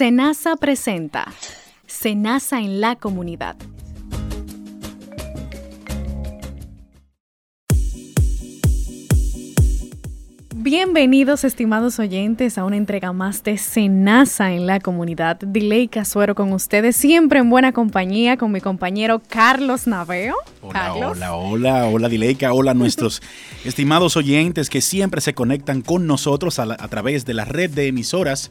Senasa presenta Senasa en la comunidad. Bienvenidos, estimados oyentes, a una entrega más de Senasa en la comunidad. Diley Casuero con ustedes, siempre en buena compañía con mi compañero Carlos Naveo. Hola, hola, hola, hola Dileika, hola nuestros estimados oyentes que siempre se conectan con nosotros a, a través de la red de emisoras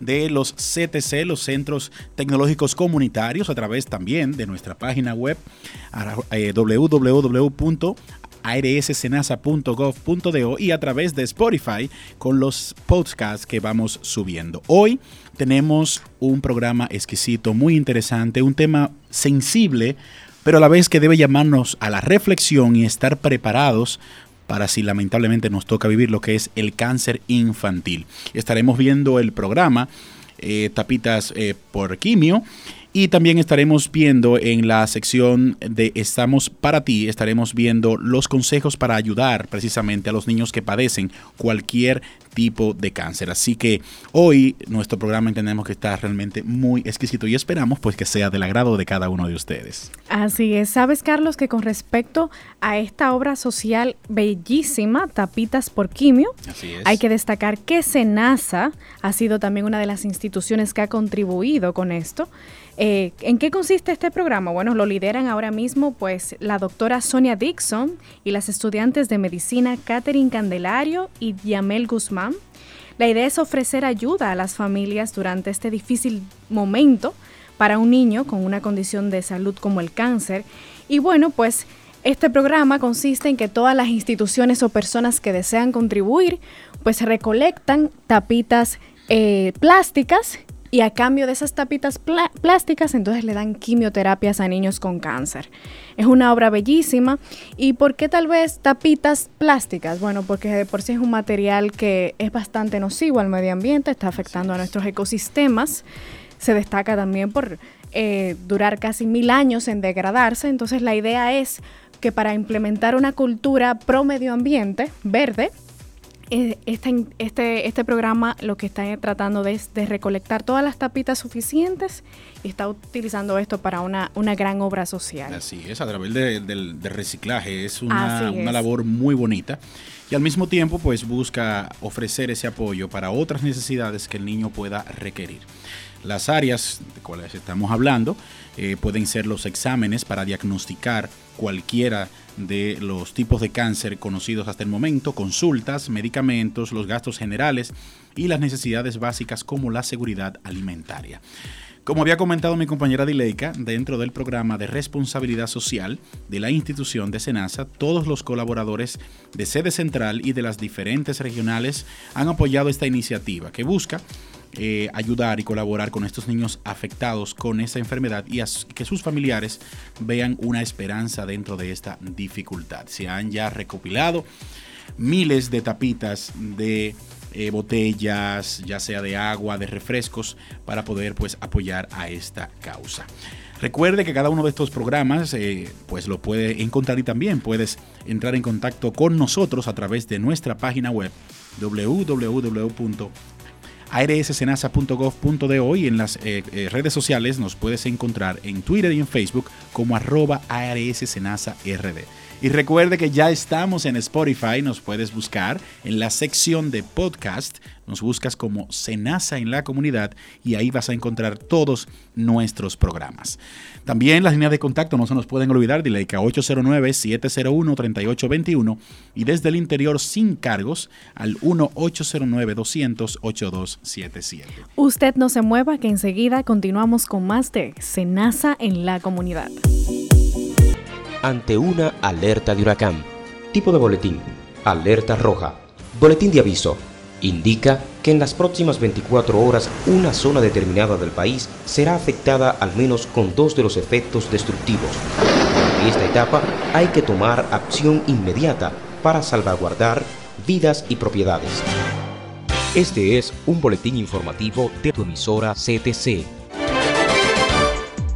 de los CTC, los Centros Tecnológicos Comunitarios, a través también de nuestra página web eh, www.arssenasa.gov.do y a través de Spotify con los podcasts que vamos subiendo. Hoy tenemos un programa exquisito, muy interesante, un tema sensible, pero a la vez que debe llamarnos a la reflexión y estar preparados para si lamentablemente nos toca vivir lo que es el cáncer infantil. Estaremos viendo el programa eh, Tapitas eh, por Quimio y también estaremos viendo en la sección de Estamos para ti, estaremos viendo los consejos para ayudar precisamente a los niños que padecen cualquier tipo de cáncer. Así que hoy nuestro programa entendemos que está realmente muy exquisito y esperamos pues que sea del agrado de cada uno de ustedes. Así es. Sabes, Carlos, que con respecto a esta obra social bellísima, Tapitas por Quimio, hay que destacar que SENASA ha sido también una de las instituciones que ha contribuido con esto. Eh, ¿En qué consiste este programa? Bueno, lo lideran ahora mismo pues la doctora Sonia Dixon y las estudiantes de medicina Catherine Candelario y Yamel Guzmán. La idea es ofrecer ayuda a las familias durante este difícil momento para un niño con una condición de salud como el cáncer. Y bueno, pues este programa consiste en que todas las instituciones o personas que desean contribuir pues recolectan tapitas eh, plásticas y a cambio de esas tapitas plásticas, entonces le dan quimioterapias a niños con cáncer. Es una obra bellísima. ¿Y por qué tal vez tapitas plásticas? Bueno, porque de por sí es un material que es bastante nocivo al medio ambiente, está afectando a nuestros ecosistemas. Se destaca también por eh, durar casi mil años en degradarse. Entonces la idea es que para implementar una cultura pro medio ambiente, verde, este, este, este programa lo que está tratando de es de recolectar todas las tapitas suficientes y está utilizando esto para una, una gran obra social. Así es, a través del reciclaje. Es una, una labor muy bonita y al mismo tiempo pues busca ofrecer ese apoyo para otras necesidades que el niño pueda requerir. Las áreas de cuales estamos hablando eh, pueden ser los exámenes para diagnosticar cualquiera de los tipos de cáncer conocidos hasta el momento, consultas, medicamentos, los gastos generales y las necesidades básicas como la seguridad alimentaria. Como había comentado mi compañera Dileika, dentro del programa de responsabilidad social de la institución de SENASA, todos los colaboradores de sede central y de las diferentes regionales han apoyado esta iniciativa que busca eh, ayudar y colaborar con estos niños afectados con esta enfermedad y que sus familiares vean una esperanza dentro de esta dificultad. Se han ya recopilado miles de tapitas de eh, botellas, ya sea de agua, de refrescos, para poder pues apoyar a esta causa. Recuerde que cada uno de estos programas eh, pues lo puede encontrar y también puedes entrar en contacto con nosotros a través de nuestra página web www arssenasa.gov.do y en las eh, eh, redes sociales nos puedes encontrar en Twitter y en Facebook como arroba arssenasard. Y recuerde que ya estamos en Spotify, nos puedes buscar en la sección de podcast, nos buscas como Senasa en la comunidad y ahí vas a encontrar todos nuestros programas. También las líneas de contacto no se nos pueden olvidar, de a 809-701-3821 y desde el interior sin cargos al 1-809-200-8277. Usted no se mueva que enseguida continuamos con más de Senasa en la comunidad ante una alerta de huracán. Tipo de boletín. Alerta roja. Boletín de aviso. Indica que en las próximas 24 horas una zona determinada del país será afectada al menos con dos de los efectos destructivos. En esta etapa hay que tomar acción inmediata para salvaguardar vidas y propiedades. Este es un boletín informativo de tu emisora CTC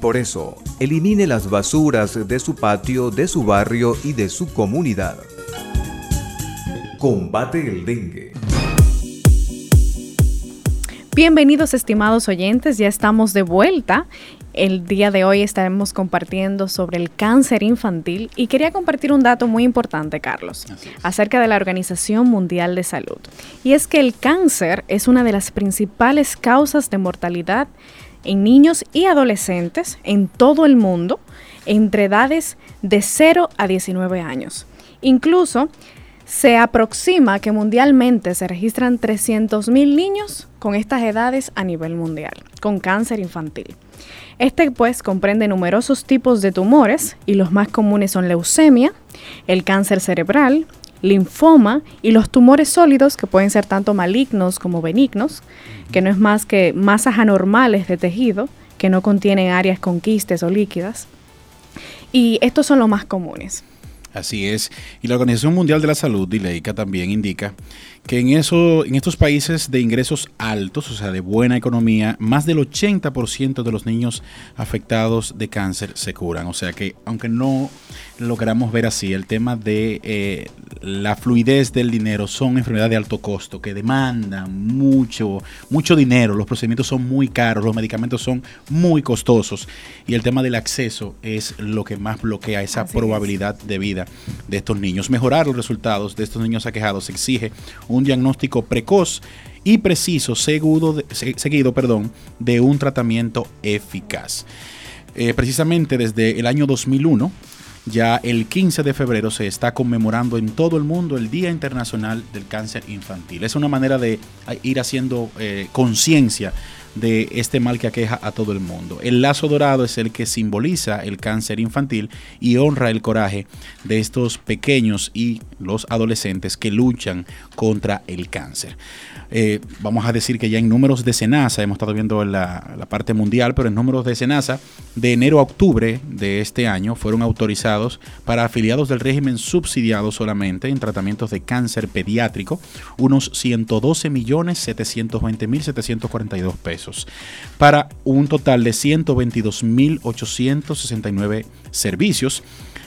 Por eso, elimine las basuras de su patio, de su barrio y de su comunidad. Combate el dengue. Bienvenidos estimados oyentes, ya estamos de vuelta. El día de hoy estaremos compartiendo sobre el cáncer infantil y quería compartir un dato muy importante, Carlos, acerca de la Organización Mundial de Salud. Y es que el cáncer es una de las principales causas de mortalidad en niños y adolescentes en todo el mundo entre edades de 0 a 19 años. Incluso se aproxima que mundialmente se registran 300.000 niños con estas edades a nivel mundial, con cáncer infantil. Este pues comprende numerosos tipos de tumores y los más comunes son leucemia, el cáncer cerebral, linfoma y los tumores sólidos que pueden ser tanto malignos como benignos, que no es más que masas anormales de tejido que no contienen áreas con quistes o líquidas. Y estos son los más comunes. Así es. Y la Organización Mundial de la Salud, DILEICA, también indica que en, eso, en estos países de ingresos altos, o sea, de buena economía, más del 80% de los niños afectados de cáncer se curan. O sea que, aunque no lo queramos ver así, el tema de eh, la fluidez del dinero son enfermedades de alto costo que demandan mucho, mucho dinero. Los procedimientos son muy caros, los medicamentos son muy costosos y el tema del acceso es lo que más bloquea esa probabilidad de vida de estos niños. Mejorar los resultados de estos niños aquejados exige un un diagnóstico precoz y preciso seguido, seguido perdón, de un tratamiento eficaz. Eh, precisamente desde el año 2001, ya el 15 de febrero se está conmemorando en todo el mundo el Día Internacional del Cáncer Infantil. Es una manera de ir haciendo eh, conciencia de este mal que aqueja a todo el mundo. El lazo dorado es el que simboliza el cáncer infantil y honra el coraje de estos pequeños y los adolescentes que luchan contra el cáncer. Eh, vamos a decir que ya en números de Senasa, hemos estado viendo la, la parte mundial, pero en números de Senasa, de enero a octubre de este año fueron autorizados para afiliados del régimen subsidiado solamente en tratamientos de cáncer pediátrico unos 112 millones 720 mil 742 pesos para un total de 122 mil 869 servicios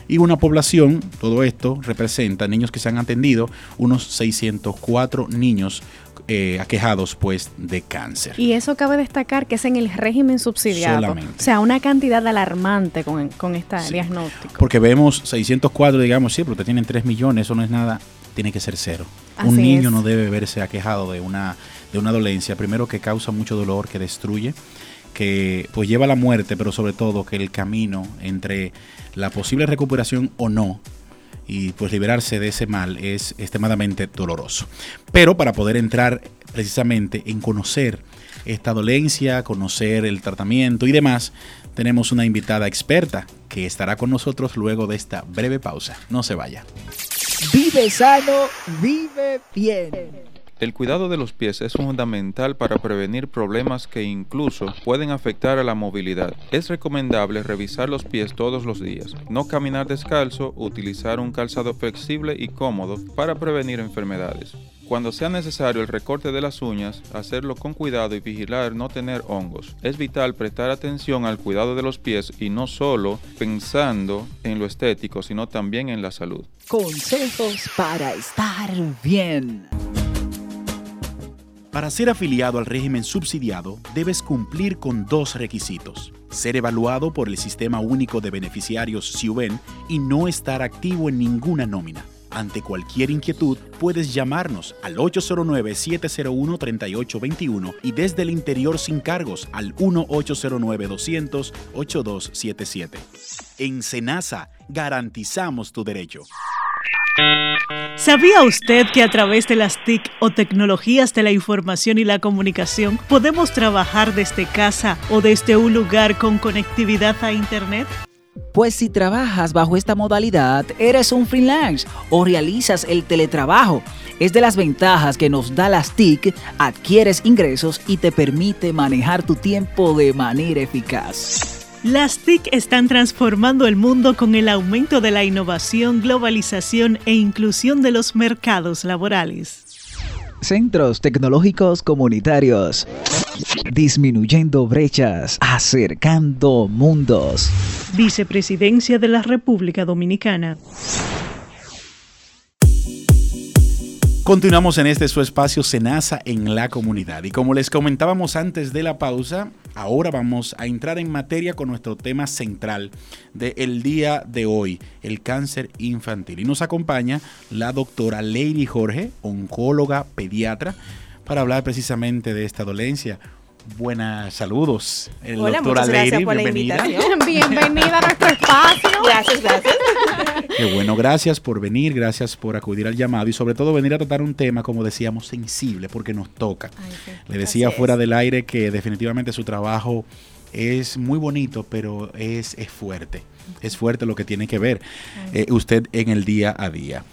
y una población, todo esto representa niños que se han atendido, unos 604 niños eh, aquejados pues de cáncer. Y eso cabe destacar que es en el régimen subsidiado. O sea, una cantidad alarmante con, con este diagnóstico. Porque vemos 604, digamos, sí, pero te tienen 3 millones, eso no es nada, tiene que ser cero. Un niño no debe verse aquejado de una, de una dolencia, primero que causa mucho dolor, que destruye, que pues lleva a la muerte, pero sobre todo que el camino entre la posible recuperación o no y pues liberarse de ese mal es extremadamente doloroso. Pero para poder entrar precisamente en conocer esta dolencia, conocer el tratamiento y demás, tenemos una invitada experta que estará con nosotros luego de esta breve pausa. No se vaya. Vive sano, vive bien. El cuidado de los pies es fundamental para prevenir problemas que incluso pueden afectar a la movilidad. Es recomendable revisar los pies todos los días, no caminar descalzo, utilizar un calzado flexible y cómodo para prevenir enfermedades. Cuando sea necesario el recorte de las uñas, hacerlo con cuidado y vigilar no tener hongos. Es vital prestar atención al cuidado de los pies y no solo pensando en lo estético, sino también en la salud. Consejos para estar bien. Para ser afiliado al régimen subsidiado, debes cumplir con dos requisitos. ser evaluado por el Sistema Único de Beneficiarios SIUBEN y no estar activo en ninguna nómina. Ante cualquier inquietud, puedes llamarnos al 809-701-3821 y desde el interior sin cargos al 1-809-200-8277. En Senasa, garantizamos tu derecho. ¿Sabía usted que a través de las TIC o tecnologías de la información y la comunicación podemos trabajar desde casa o desde un lugar con conectividad a Internet? Pues si trabajas bajo esta modalidad, eres un freelance o realizas el teletrabajo. Es de las ventajas que nos da las TIC, adquieres ingresos y te permite manejar tu tiempo de manera eficaz. Las TIC están transformando el mundo con el aumento de la innovación, globalización e inclusión de los mercados laborales. Centros tecnológicos comunitarios. Disminuyendo brechas, acercando mundos. Vicepresidencia de la República Dominicana. Continuamos en este su espacio Senasa en la comunidad y como les comentábamos antes de la pausa, ahora vamos a entrar en materia con nuestro tema central del día de hoy, el cáncer infantil. Y nos acompaña la doctora Lady Jorge, oncóloga pediatra, para hablar precisamente de esta dolencia. Buenas saludos. El Hola, doctora Lady, bienvenida. bienvenida a nuestro espacio. Gracias, gracias. Qué bueno, gracias por venir, gracias por acudir al llamado y sobre todo venir a tratar un tema, como decíamos, sensible, porque nos toca. Le decía fuera del aire que definitivamente su trabajo es muy bonito, pero es, es fuerte. Es fuerte lo que tiene que ver eh, usted en el día a día.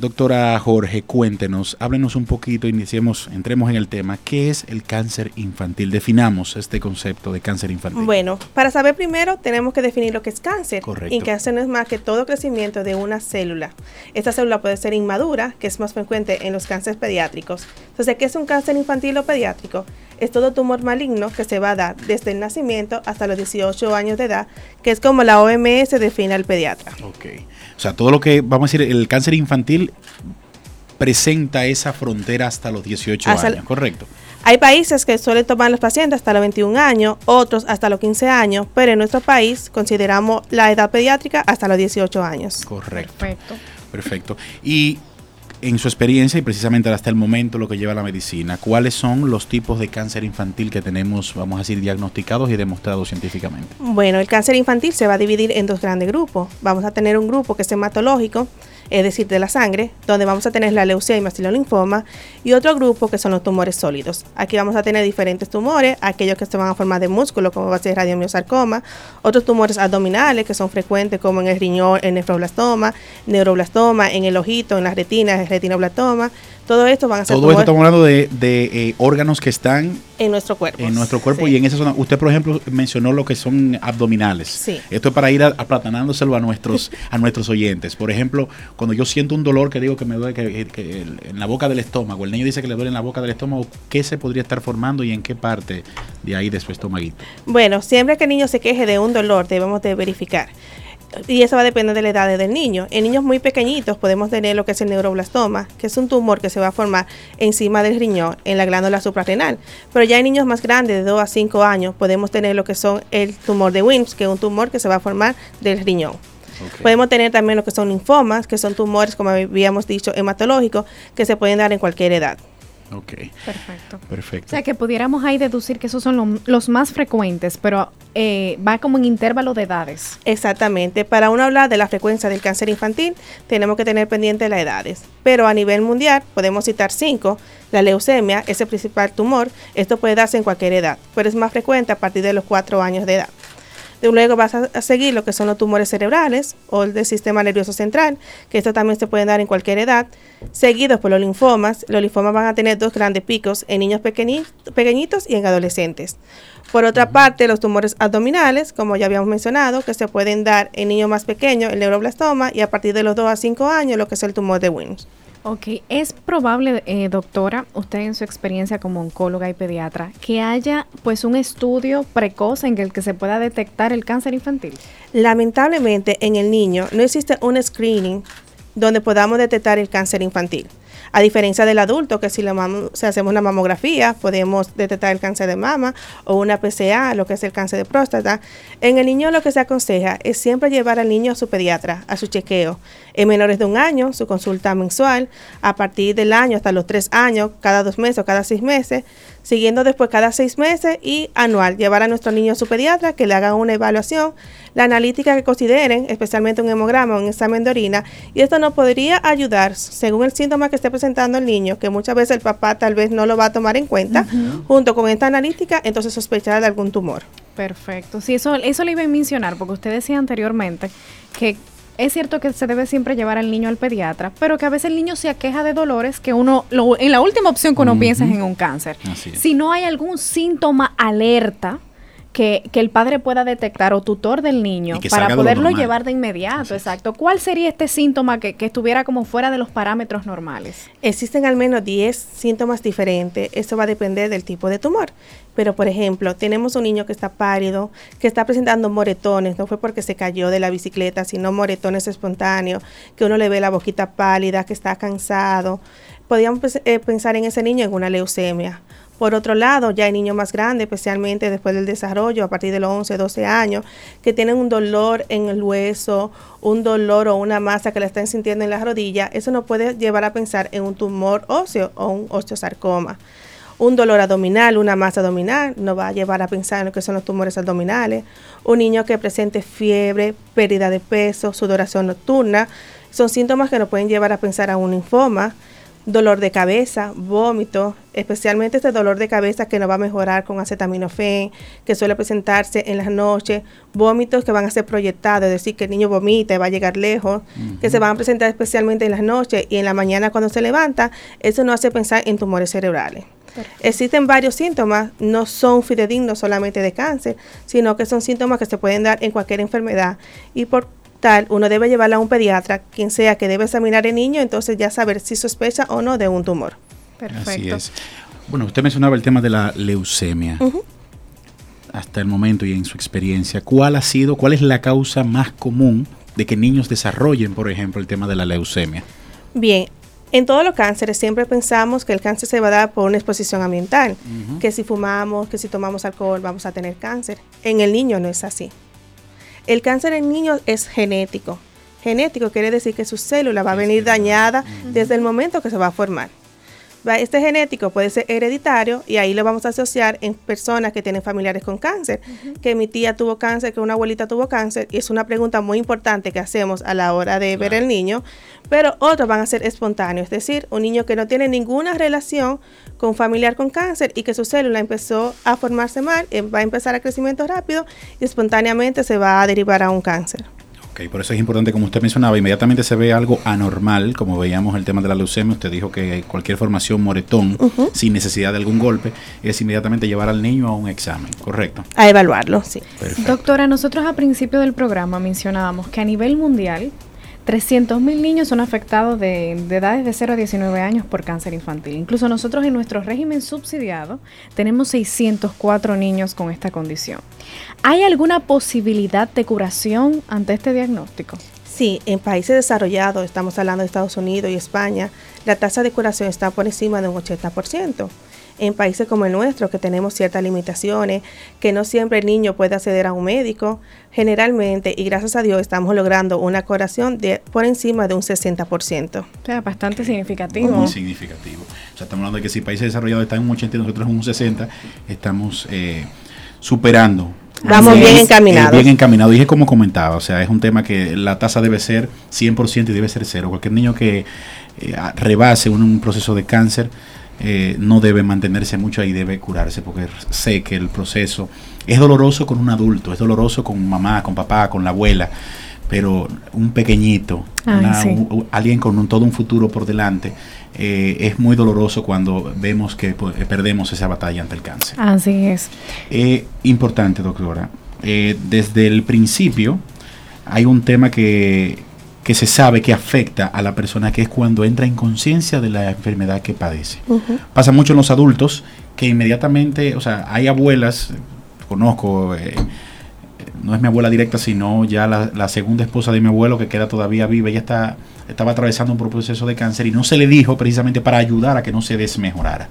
Doctora Jorge, cuéntenos, háblenos un poquito, iniciemos, entremos en el tema. ¿Qué es el cáncer infantil? Definamos este concepto de cáncer infantil. Bueno, para saber primero tenemos que definir lo que es cáncer. Correcto. Y cáncer no es más que todo crecimiento de una célula. Esta célula puede ser inmadura, que es más frecuente en los cánceres pediátricos. Entonces, ¿qué es un cáncer infantil o pediátrico? Es todo tumor maligno que se va a dar desde el nacimiento hasta los 18 años de edad, que es como la OMS define al pediatra. Ok. O sea, todo lo que, vamos a decir, el cáncer infantil presenta esa frontera hasta los 18 años, ¿correcto? Hay países que suelen tomar los pacientes hasta los 21 años, otros hasta los 15 años, pero en nuestro país consideramos la edad pediátrica hasta los 18 años. Correcto. Perfecto. Perfecto. Y en su experiencia y precisamente hasta el momento lo que lleva la medicina, ¿cuáles son los tipos de cáncer infantil que tenemos, vamos a decir, diagnosticados y demostrados científicamente? Bueno, el cáncer infantil se va a dividir en dos grandes grupos. Vamos a tener un grupo que es hematológico, es decir, de la sangre, donde vamos a tener la leucemia linfoma, y otro grupo que son los tumores sólidos. Aquí vamos a tener diferentes tumores, aquellos que se van a formar de músculo, como va a ser radiomiosarcoma, otros tumores abdominales que son frecuentes, como en el riñón, el nefroblastoma, neuroblastoma, en el ojito, en las retinas, el retinoblastoma, todo esto van a ser. Todo esto estamos hablando de, eh, órganos que están en nuestro cuerpo. En nuestro cuerpo y en esa zona. Usted, por ejemplo, mencionó lo que son abdominales. Sí. Esto es para ir aplatanándoselo a nuestros, a nuestros oyentes. Por ejemplo, cuando yo siento un dolor que digo que me duele que, en la boca del estómago, el niño dice que le duele en la boca del estómago, ¿qué se podría estar formando y en qué parte de ahí de su estomaguito? Bueno, siempre que el niño se queje de un dolor, debemos de verificar y eso va a depender de la edad del niño. En niños muy pequeñitos podemos tener lo que es el neuroblastoma, que es un tumor que se va a formar encima del riñón, en la glándula suprarrenal. Pero ya en niños más grandes, de 2 a 5 años, podemos tener lo que son el tumor de Wilms, que es un tumor que se va a formar del riñón. Podemos tener también lo que son linfomas, que son tumores, como habíamos dicho, hematológicos, que se pueden dar en cualquier edad. Ok. Perfecto. Perfecto. O sea, que pudiéramos ahí deducir que esos son los más frecuentes, pero eh, va como en intervalo de edades. Exactamente. Para uno hablar de la frecuencia del cáncer infantil, tenemos que tener pendiente las edades. Pero a nivel mundial, podemos citar cinco. La leucemia es el principal tumor. Esto puede darse en cualquier edad, pero es más frecuente a partir de los cuatro años de edad. Luego vas a, seguir lo que son los tumores cerebrales o el del sistema nervioso central, que esto también se puede dar en cualquier edad, seguidos por los linfomas. Los linfomas van a tener dos grandes picos en niños pequeñitos y en adolescentes. Por otra parte, los tumores abdominales, como ya habíamos mencionado, que se pueden dar en niños más pequeños, el neuroblastoma, y a partir de los 2 a 5 años, lo que es el tumor de Wilms. Ok, es probable, eh, doctora, usted en su experiencia como oncóloga y pediatra, que haya pues un estudio precoz en el que se pueda detectar el cáncer infantil. Lamentablemente en el niño no existe un screening donde podamos detectar el cáncer infantil. A diferencia del adulto, que si, hacemos una mamografía, podemos detectar el cáncer de mama o una PCA, lo que es el cáncer de próstata. En el niño lo que se aconseja es siempre llevar al niño a su pediatra, a su chequeo. En menores de un año, su consulta mensual, a partir del año hasta los tres años, cada dos meses o cada seis meses, siguiendo después cada seis meses y anual, llevar a nuestro niño a su pediatra, que le hagan una evaluación, la analítica que consideren, especialmente un hemograma o un examen de orina, y esto nos podría ayudar, según el síntoma que esté presentando el niño, que muchas veces el papá tal vez no lo va a tomar en cuenta, junto con esta analítica, entonces sospechar de algún tumor. Perfecto. Sí, eso, eso le iba a mencionar, porque usted decía anteriormente que es cierto que se debe siempre llevar al niño al pediatra, pero que a veces el niño se aqueja de dolores que uno, en la última opción que uno piensa es en un cáncer. Si no hay algún síntoma alerta, que, el padre pueda detectar o tutor del niño para poderlo llevar de inmediato, exacto. ¿Cuál sería este síntoma que, que, estuviera como fuera de los parámetros normales? Existen al menos 10 síntomas diferentes, eso va a depender del tipo de tumor. Pero, por ejemplo, tenemos un niño que está pálido, que está presentando moretones, no fue porque se cayó de la bicicleta, sino moretones espontáneos, que uno le ve la boquita pálida, que está cansado. Podríamos eh, pensar en ese niño en una leucemia por otro lado, ya hay niños más grandes, especialmente después del desarrollo, a partir de los 11, 12 años, que tienen un dolor en el hueso, un dolor o una masa que la están sintiendo en la rodilla. Eso nos puede llevar a pensar en un tumor óseo o un osteosarcoma. Un dolor abdominal, una masa abdominal, nos va a llevar a pensar en lo que son los tumores abdominales. Un niño que presente fiebre, pérdida de peso, sudoración nocturna, son síntomas que nos pueden llevar a pensar a un linfoma dolor de cabeza, vómito, especialmente este dolor de cabeza que no va a mejorar con acetaminofén, que suele presentarse en las noches, vómitos que van a ser proyectados, es decir, que el niño vomita y va a llegar lejos, que se van a presentar especialmente en las noches y en la mañana cuando se levanta, eso no hace pensar en tumores cerebrales. Existen varios síntomas, no son fidedignos solamente de cáncer, sino que son síntomas que se pueden dar en cualquier enfermedad y por tal, uno debe llevarla a un pediatra, quien sea que debe examinar el niño, entonces ya saber si sospecha o no de un tumor. Perfecto. Así es. Bueno, usted mencionaba el tema de la leucemia. Hasta el momento y en su experiencia, ¿cuál ha sido, cuál es la causa más común de que niños desarrollen, por ejemplo, el tema de la leucemia? Bien, en todos los cánceres siempre pensamos que el cáncer se va a dar por una exposición ambiental, que si fumamos, que si tomamos alcohol vamos a tener cáncer. En el niño no es así. El cáncer en niños es genético. Genético quiere decir que su célula va a venir dañada desde el momento que se va a formar. Este genético puede ser hereditario y ahí lo vamos a asociar en personas que tienen familiares con cáncer, que mi tía tuvo cáncer, que una abuelita tuvo cáncer, y es una pregunta muy importante que hacemos a la hora de ver el niño, pero otros van a ser espontáneos, es decir, un niño que no tiene ninguna relación con un familiar con cáncer y que su célula empezó a formarse mal, eh, va a empezar a crecimiento rápido y espontáneamente se va a derivar a un cáncer. Ok, por eso es importante, como usted mencionaba, inmediatamente se ve algo anormal, como veíamos el tema de la leucemia, usted dijo que cualquier formación moretón, sin necesidad de algún golpe, es inmediatamente llevar al niño a un examen, ¿correcto? A evaluarlo, sí. Doctora, nosotros a principio del programa mencionábamos que a nivel mundial 300.000 niños son afectados de, edades de 0 a 19 años por cáncer infantil. Incluso nosotros en nuestro régimen subsidiado tenemos 604 niños con esta condición. ¿Hay alguna posibilidad de curación ante este diagnóstico? Sí, en países desarrollados, estamos hablando de Estados Unidos y España, la tasa de curación está por encima de un 80% en países como el nuestro, que tenemos ciertas limitaciones, que no siempre el niño puede acceder a un médico, generalmente, y gracias a Dios, estamos logrando una curación de por encima de un 60%. O sea, bastante significativo. Muy significativo. O sea, estamos hablando de que si países desarrollados están en un 80 y nosotros en un 60, estamos eh, superando Vamos bien encaminados. bien encaminado. Dije como comentaba, o sea, es un tema que la tasa debe ser 100% y debe ser cero. Cualquier niño que eh, rebase un, proceso de cáncer eh, no debe mantenerse mucho ahí, debe curarse, porque sé que el proceso es doloroso con un adulto, es doloroso con mamá, con papá, con la abuela, pero un pequeñito, alguien con todo un futuro por delante, eh, es muy doloroso cuando vemos que pues, perdemos esa batalla ante el cáncer. Así es. Eh, importante, doctora. desde el principio hay un tema que, que se sabe que afecta a la persona, que es cuando entra en conciencia de la enfermedad que padece. Pasa mucho en los adultos que inmediatamente, o sea, hay abuelas, conozco, eh, no es mi abuela directa, sino ya la, segunda esposa de mi abuelo que queda todavía viva, ella está estaba atravesando un proceso de cáncer y no se le dijo precisamente para ayudar a que no se desmejorara.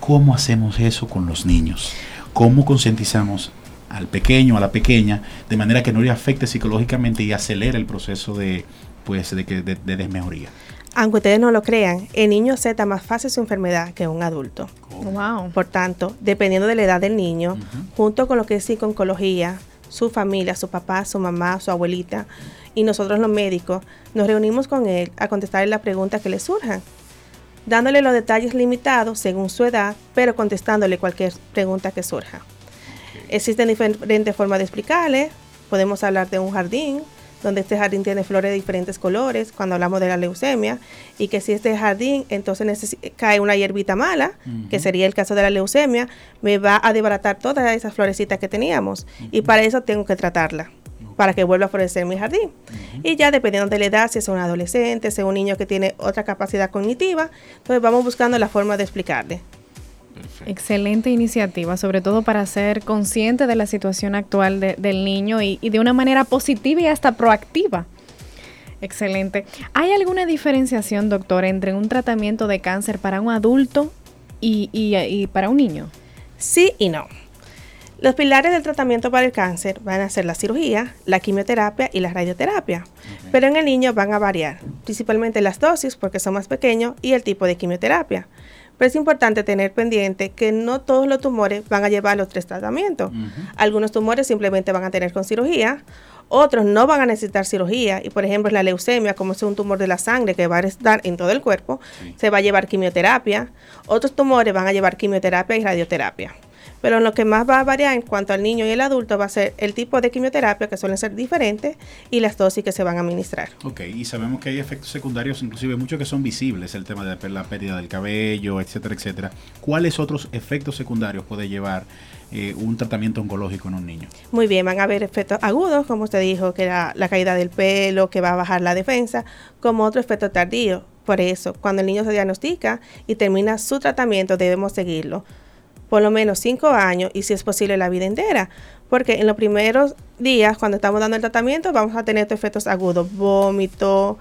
¿Cómo hacemos eso con los niños? ¿Cómo concientizamos al pequeño, a la pequeña, de manera que no le afecte psicológicamente y acelere el proceso de, pues, de, de, de desmejoría? Aunque ustedes no lo crean, el niño acepta más fácil su enfermedad que un adulto. Wow. Por tanto, dependiendo de la edad del niño, junto con lo que es psicología, su familia, su papá, su mamá, su abuelita y nosotros los médicos, nos reunimos con él a contestarle las preguntas que le surjan, dándole los detalles limitados según su edad, pero contestándole cualquier pregunta que surja. Existen diferentes formas de explicarle. Podemos hablar de un jardín, donde este jardín tiene flores de diferentes colores, cuando hablamos de la leucemia, y que si este jardín entonces cae una hierbita mala, que sería el caso de la leucemia, me va a desbaratar todas esas florecitas que teníamos, y para eso tengo que tratarla para que vuelva a florecer mi jardín. Y ya dependiendo de la edad, si es un adolescente, si es un niño que tiene otra capacidad cognitiva, entonces vamos buscando la forma de explicarle. Excelente iniciativa, sobre todo para ser consciente de la situación actual del niño y, de una manera positiva y hasta proactiva. Excelente. ¿Hay alguna diferenciación, doctor, entre un tratamiento de cáncer para un adulto y, para un niño? Sí y no. Los pilares del tratamiento para el cáncer van a ser la cirugía, la quimioterapia y la radioterapia, pero en el niño van a variar, principalmente las dosis porque son más pequeños y el tipo de quimioterapia. Pero es importante tener pendiente que no todos los tumores van a llevar los tres tratamientos. Algunos tumores simplemente van a tener con cirugía, otros no van a necesitar cirugía. Y por ejemplo, la leucemia, como es un tumor de la sangre que va a estar en todo el cuerpo, se va a llevar quimioterapia. Otros tumores van a llevar quimioterapia y radioterapia. Pero lo que más va a variar en cuanto al niño y el adulto va a ser el tipo de quimioterapia, que suelen ser diferentes, y las dosis que se van a administrar. Ok, y sabemos que hay efectos secundarios, inclusive muchos que son visibles, el tema de la pérdida del cabello, etcétera, etcétera. ¿Cuáles otros efectos secundarios puede llevar eh, un tratamiento oncológico en un niño? Muy bien, van a haber efectos agudos, como usted dijo, que era la caída del pelo, que va a bajar la defensa, como otro efecto tardío. Por eso, cuando el niño se diagnostica y termina su tratamiento, debemos seguirlo por lo menos cinco años y si es posible la vida entera. Porque en los primeros días, cuando estamos dando el tratamiento, vamos a tener estos efectos agudos, vómito,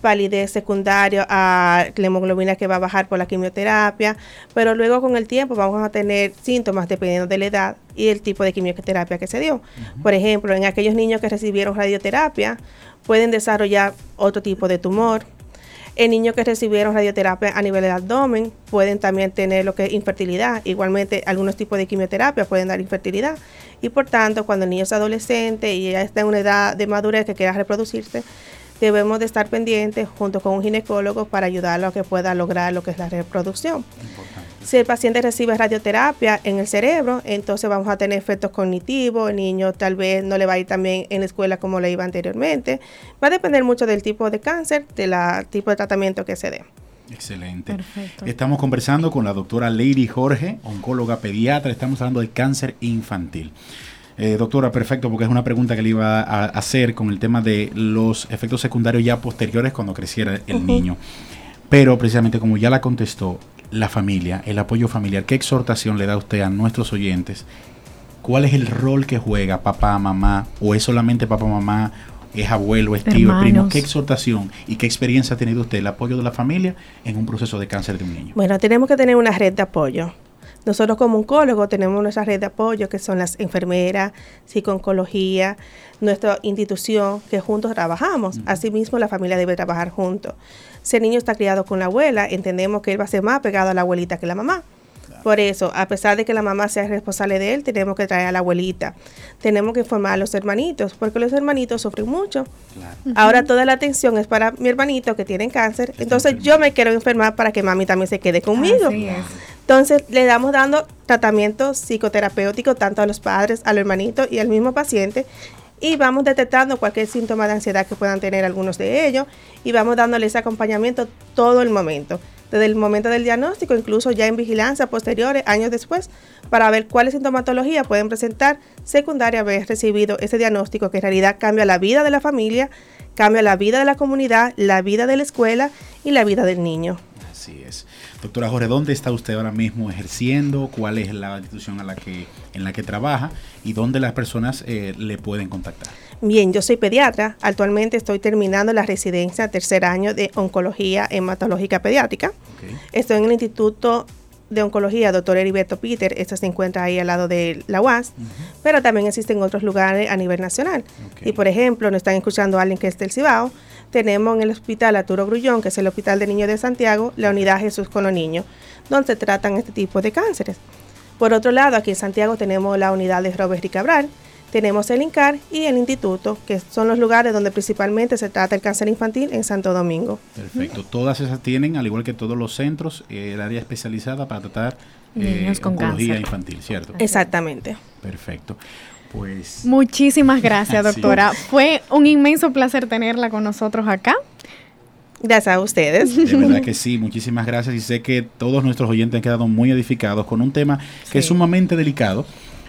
palidez secundaria a la hemoglobina que va a bajar por la quimioterapia, pero luego con el tiempo vamos a tener síntomas dependiendo de la edad y el tipo de quimioterapia que se dio. Por ejemplo, en aquellos niños que recibieron radioterapia, pueden desarrollar otro tipo de tumor, en niños que recibieron radioterapia a nivel del abdomen pueden también tener lo que es infertilidad. Igualmente, algunos tipos de quimioterapia pueden dar infertilidad. Y por tanto, cuando el niño es adolescente y ya está en una edad de madurez que quiera reproducirse, debemos de estar pendientes junto con un ginecólogo para ayudarlo a que pueda lograr lo que es la reproducción. Si el paciente recibe radioterapia en el cerebro, entonces vamos a tener efectos cognitivos, el niño tal vez no le va a ir también en la escuela como le iba anteriormente. Va a depender mucho del tipo de cáncer, del tipo de tratamiento que se dé. Excelente. Perfecto. Estamos conversando con la doctora Lady Jorge, oncóloga pediatra, estamos hablando de cáncer infantil. Eh, doctora, perfecto, porque es una pregunta que le iba a hacer con el tema de los efectos secundarios ya posteriores cuando creciera el niño. Pero precisamente como ya la contestó, la familia, el apoyo familiar, ¿qué exhortación le da usted a nuestros oyentes? ¿Cuál es el rol que juega papá, mamá? ¿O es solamente papá, mamá? ¿Es abuelo, es tío, es primo? ¿Qué exhortación y qué experiencia ha tenido usted el apoyo de la familia en un proceso de cáncer de un niño? Bueno, tenemos que tener una red de apoyo. Nosotros como oncólogos tenemos nuestra red de apoyo, que son las enfermeras, psicooncología, nuestra institución, que juntos trabajamos. Asimismo, la familia debe trabajar juntos. Si el niño está criado con la abuela, entendemos que él va a ser más pegado a la abuelita que la mamá. Por eso, a pesar de que la mamá sea responsable de él, tenemos que traer a la abuelita. Tenemos que informar a los hermanitos, porque los hermanitos sufren mucho. Ahora toda la atención es para mi hermanito que tiene cáncer. Entonces yo me quiero enfermar para que mami también se quede conmigo. Entonces le damos dando tratamiento psicoterapéutico tanto a los padres, al hermanito y al mismo paciente y vamos detectando cualquier síntoma de ansiedad que puedan tener algunos de ellos y vamos dándoles acompañamiento todo el momento desde el momento del diagnóstico, incluso ya en vigilancia posteriores, años después, para ver cuáles sintomatología pueden presentar secundaria haber recibido ese diagnóstico que en realidad cambia la vida de la familia, cambia la vida de la comunidad, la vida de la escuela y la vida del niño. Así es. Doctora Jorge, ¿dónde está usted ahora mismo ejerciendo? ¿Cuál es la institución a la que, en la que trabaja? ¿Y dónde las personas eh, le pueden contactar? Bien, yo soy pediatra. Actualmente estoy terminando la residencia tercer año de oncología hematológica pediátrica. Estoy en el Instituto de Oncología, doctor Heriberto Peter, esta se encuentra ahí al lado de la UAS, pero también existen otros lugares a nivel nacional. Y por ejemplo, nos están escuchando alguien que es del Cibao, tenemos en el Hospital Arturo Grullón, que es el Hospital de Niños de Santiago, la unidad Jesús con los Niños, donde se tratan este tipo de cánceres. Por otro lado, aquí en Santiago tenemos la unidad de Robert y Cabral, tenemos el INCAR y el Instituto, que son los lugares donde principalmente se trata el cáncer infantil en Santo Domingo. Perfecto. Todas esas tienen, al igual que todos los centros, eh, el área especializada para tratar eh, oncología infantil, ¿cierto? Exactamente. Perfecto. Pues, Muchísimas gracias, doctora. Fue un inmenso placer tenerla con nosotros acá. Gracias a ustedes. De verdad que sí, muchísimas gracias y sé que todos nuestros oyentes han quedado muy edificados con un tema que es sumamente delicado,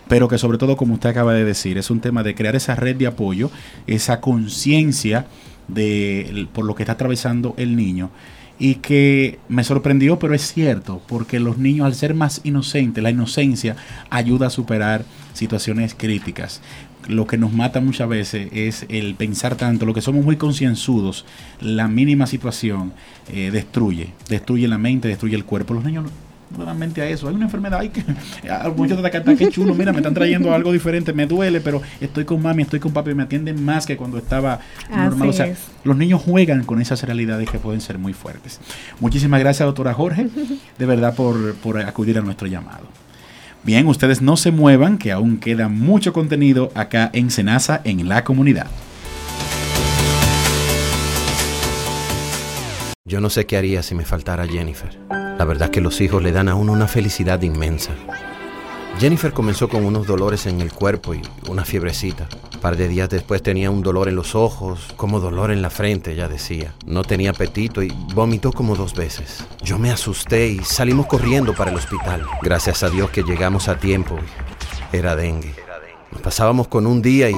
pero que sobre todo, como usted acaba de decir, es un tema de crear esa red de apoyo, esa conciencia de por lo que está atravesando el niño y que me sorprendió, pero es cierto, porque los niños al ser más inocentes, la inocencia ayuda a superar situaciones críticas. Lo que nos mata muchas veces es el pensar tanto, lo que somos muy concienzudos, la mínima situación eh, destruye, destruye la mente, destruye el cuerpo. Los niños realmente a eso. Hay una enfermedad, hay que, muchos que chulo, mira, me están trayendo algo diferente, me duele, pero estoy con mami, estoy con papi, me atienden más que cuando estaba normal. o sea, los niños juegan con esas realidades que pueden ser muy fuertes. Muchísimas gracias, doctora Jorge, de verdad, por, por acudir a nuestro llamado. Bien, ustedes no se muevan, que aún queda mucho contenido acá en Senasa, en la comunidad. Yo no sé qué haría si me faltara Jennifer. La verdad que los hijos le dan a uno una felicidad inmensa. Jennifer comenzó con unos dolores en el cuerpo y una fiebrecita. Un par de días después tenía un dolor en los ojos, como dolor en la frente, ella decía. No tenía apetito y vomitó como dos veces. Yo me asusté y salimos corriendo para el hospital. Gracias a Dios que llegamos a tiempo. Era dengue. Nos pasábamos con un día y,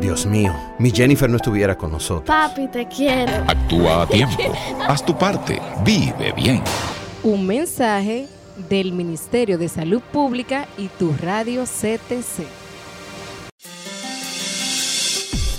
Dios mío, mi Jennifer no estuviera con nosotros. Papi, te quiero. Actúa a tiempo. Haz tu parte. Vive bien. Un mensaje del Ministerio de Salud Pública y tu radio CTC.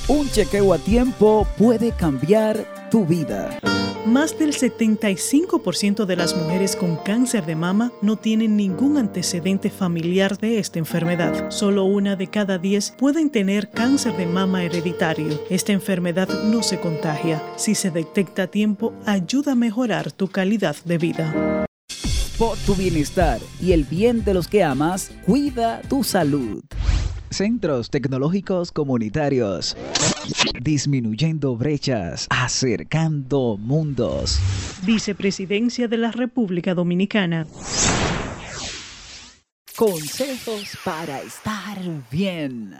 Un chequeo a tiempo puede cambiar tu vida. Más del 75% de las mujeres con cáncer de mama no tienen ningún antecedente familiar de esta enfermedad. Solo una de cada 10 pueden tener cáncer de mama hereditario. Esta enfermedad no se contagia. Si se detecta a tiempo, ayuda a mejorar tu calidad de vida. Por tu bienestar y el bien de los que amas, cuida tu salud. Centros Tecnológicos Comunitarios. Disminuyendo brechas, acercando mundos. Vicepresidencia de la República Dominicana. Consejos para estar bien.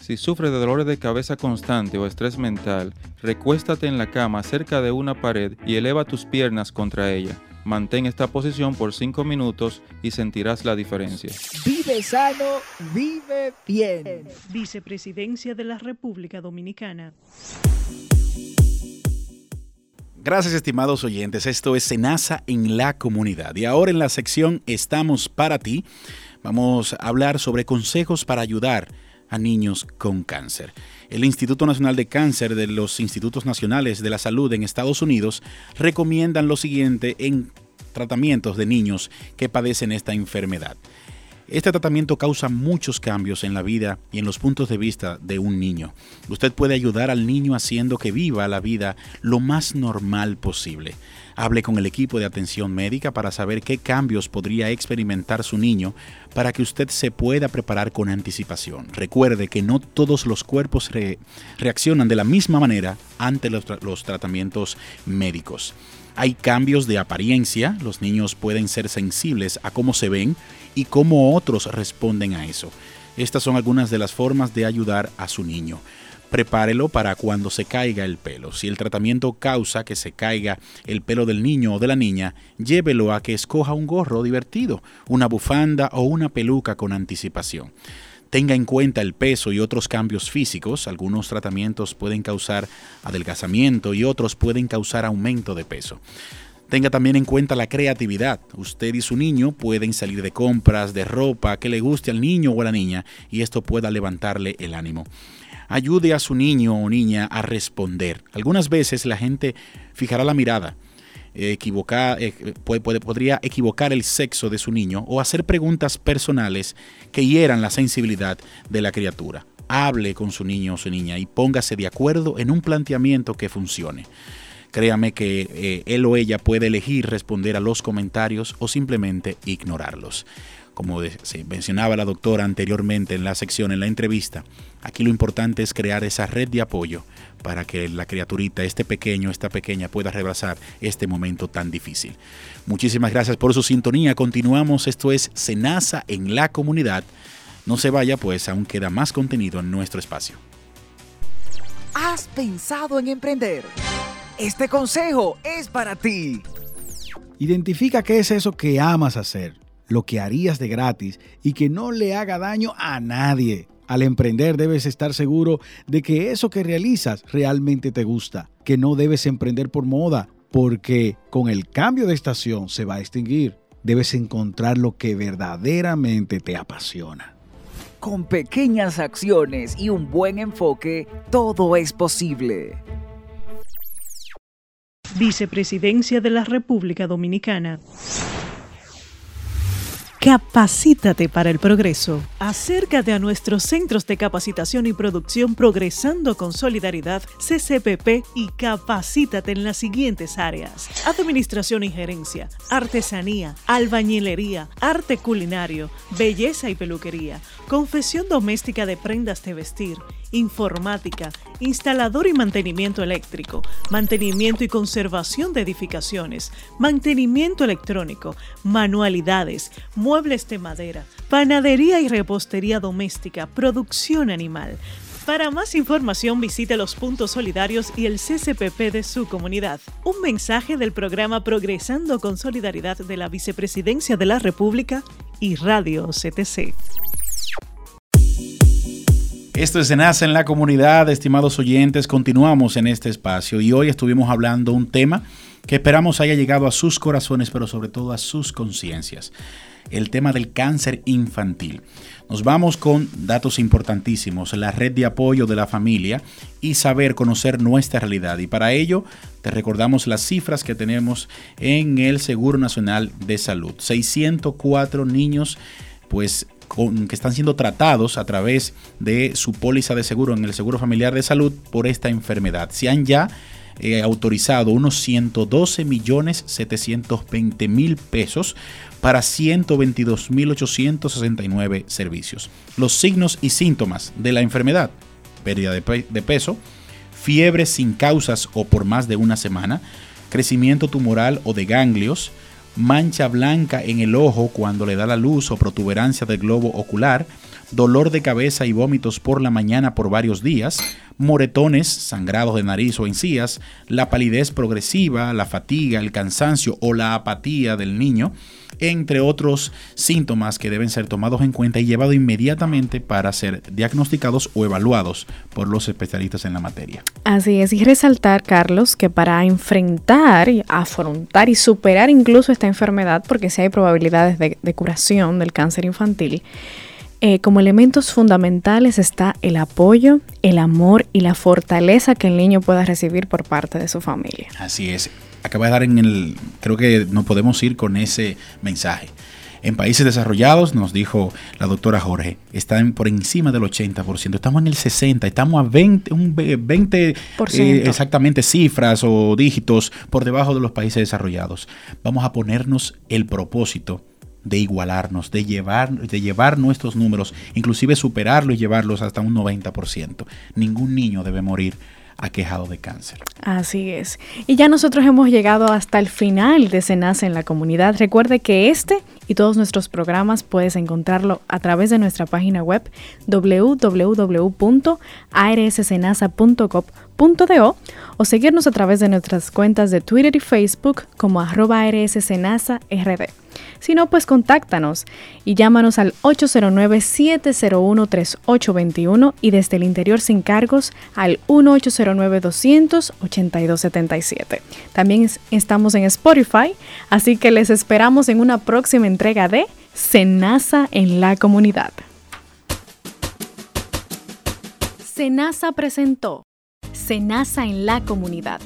Si sufres de dolores de cabeza constante o estrés mental, recuéstate en la cama cerca de una pared y eleva tus piernas contra ella. Mantén esta posición por 5 minutos y sentirás la diferencia. Vive sano, vive bien. Vicepresidencia de la República Dominicana. Gracias estimados oyentes, esto es Senasa en la comunidad y ahora en la sección Estamos para ti vamos a hablar sobre consejos para ayudar a niños con cáncer. El Instituto Nacional de Cáncer de los Institutos Nacionales de la Salud en Estados Unidos recomiendan lo siguiente en tratamientos de niños que padecen esta enfermedad. Este tratamiento causa muchos cambios en la vida y en los puntos de vista de un niño. Usted puede ayudar al niño haciendo que viva la vida lo más normal posible. Hable con el equipo de atención médica para saber qué cambios podría experimentar su niño para que usted se pueda preparar con anticipación. Recuerde que no todos los cuerpos reaccionan de la misma manera ante los, los tratamientos médicos. Hay cambios de apariencia, los niños pueden ser sensibles a cómo se ven y cómo otros responden a eso. Estas son algunas de las formas de ayudar a su niño. Prepárelo para cuando se caiga el pelo. Si el tratamiento causa que se caiga el pelo del niño o de la niña, llévelo a que escoja un gorro divertido, una bufanda o una peluca con anticipación. Tenga en cuenta el peso y otros cambios físicos. Algunos tratamientos pueden causar adelgazamiento y otros pueden causar aumento de peso. Tenga también en cuenta la creatividad. Usted y su niño pueden salir de compras, de ropa, que le guste al niño o a la niña y esto pueda levantarle el ánimo. Ayude a su niño o niña a responder. Algunas veces la gente fijará la mirada. Eh, podría equivocar el sexo de su niño o hacer preguntas personales que hieran la sensibilidad de la criatura. Hable con su niño o su niña y póngase de acuerdo en un planteamiento que funcione. Créame que eh, él o ella puede elegir responder a los comentarios o simplemente ignorarlos. Como se mencionaba la doctora anteriormente en la sección, en la entrevista, aquí lo importante es crear esa red de apoyo para que la criaturita, este pequeño, esta pequeña, pueda rebasar este momento tan difícil. Muchísimas gracias por su sintonía. Continuamos. Esto es Senasa en la comunidad. No se vaya, pues aún queda más contenido en nuestro espacio. ¿Has pensado en emprender? Este consejo es para ti. Identifica qué es eso que amas hacer, lo que harías de gratis y que no le haga daño a nadie. Al emprender debes estar seguro de que eso que realizas realmente te gusta, que no debes emprender por moda, porque con el cambio de estación se va a extinguir. Debes encontrar lo que verdaderamente te apasiona. Con pequeñas acciones y un buen enfoque, todo es posible. Vicepresidencia de la República Dominicana. Capacítate para el progreso. Acércate a nuestros centros de capacitación y producción Progresando con Solidaridad, CCPP, y capacítate en las siguientes áreas. Administración y gerencia, artesanía, albañilería, arte culinario, belleza y peluquería, confesión doméstica de prendas de vestir, informática, instalador y mantenimiento eléctrico, mantenimiento y conservación de edificaciones, mantenimiento electrónico, manualidades, muebles de madera, panadería y repostería doméstica, producción animal. Para más información visite los puntos solidarios y el CCPP de su comunidad. Un mensaje del programa Progresando con Solidaridad de la Vicepresidencia de la República y Radio CTC. Esto es Nace en la comunidad, estimados oyentes, continuamos en este espacio y hoy estuvimos hablando un tema que esperamos haya llegado a sus corazones, pero sobre todo a sus conciencias, el tema del cáncer infantil. Nos vamos con datos importantísimos, la red de apoyo de la familia y saber conocer nuestra realidad. Y para ello te recordamos las cifras que tenemos en el Seguro Nacional de Salud. 604 niños pues que están siendo tratados a través de su póliza de seguro en el Seguro Familiar de Salud por esta enfermedad. Se han ya eh, autorizado unos 112 millones 720 mil pesos para 122 mil 869 servicios. Los signos y síntomas de la enfermedad, pérdida de peso, fiebre sin causas o por más de una semana, crecimiento tumoral o de ganglios, mancha blanca en el ojo cuando le da la luz o protuberancia del globo ocular, dolor de cabeza y vómitos por la mañana por varios días, moretones, sangrados de nariz o encías, la palidez progresiva, la fatiga, el cansancio o la apatía del niño, entre otros síntomas que deben ser tomados en cuenta y llevados inmediatamente para ser diagnosticados o evaluados por los especialistas en la materia. Así es, y resaltar, Carlos, que para enfrentar, afrontar y superar incluso esta enfermedad, porque si hay probabilidades de, curación del cáncer infantil, eh, como elementos fundamentales está el apoyo, el amor y la fortaleza que el niño pueda recibir por parte de su familia. Así es acaba de dar en el, creo que no podemos ir con ese mensaje. En países desarrollados, nos dijo la doctora Jorge, están por encima del 80%, estamos en el 60%, estamos a 20, un 20 eh, exactamente cifras o dígitos por debajo de los países desarrollados. Vamos a ponernos el propósito de igualarnos, de llevar, de llevar nuestros números, inclusive superarlos y llevarlos hasta un 90%. Ningún niño debe morir aquejado de cáncer. Así es. Y ya nosotros hemos llegado hasta el final de Senasa en la comunidad. Recuerde que este y todos nuestros programas puedes encontrarlo a través de nuestra página web www.arssenasa.com o seguirnos a través de nuestras cuentas de Twitter y Facebook como arroba rd. Si no, pues contáctanos y llámanos al 809-701-3821 y desde el interior sin cargos al 1-809-200-8277. También estamos en Spotify, así que les esperamos en una próxima entrega de Senasa en la comunidad. Senasa presentó Senasa en la comunidad.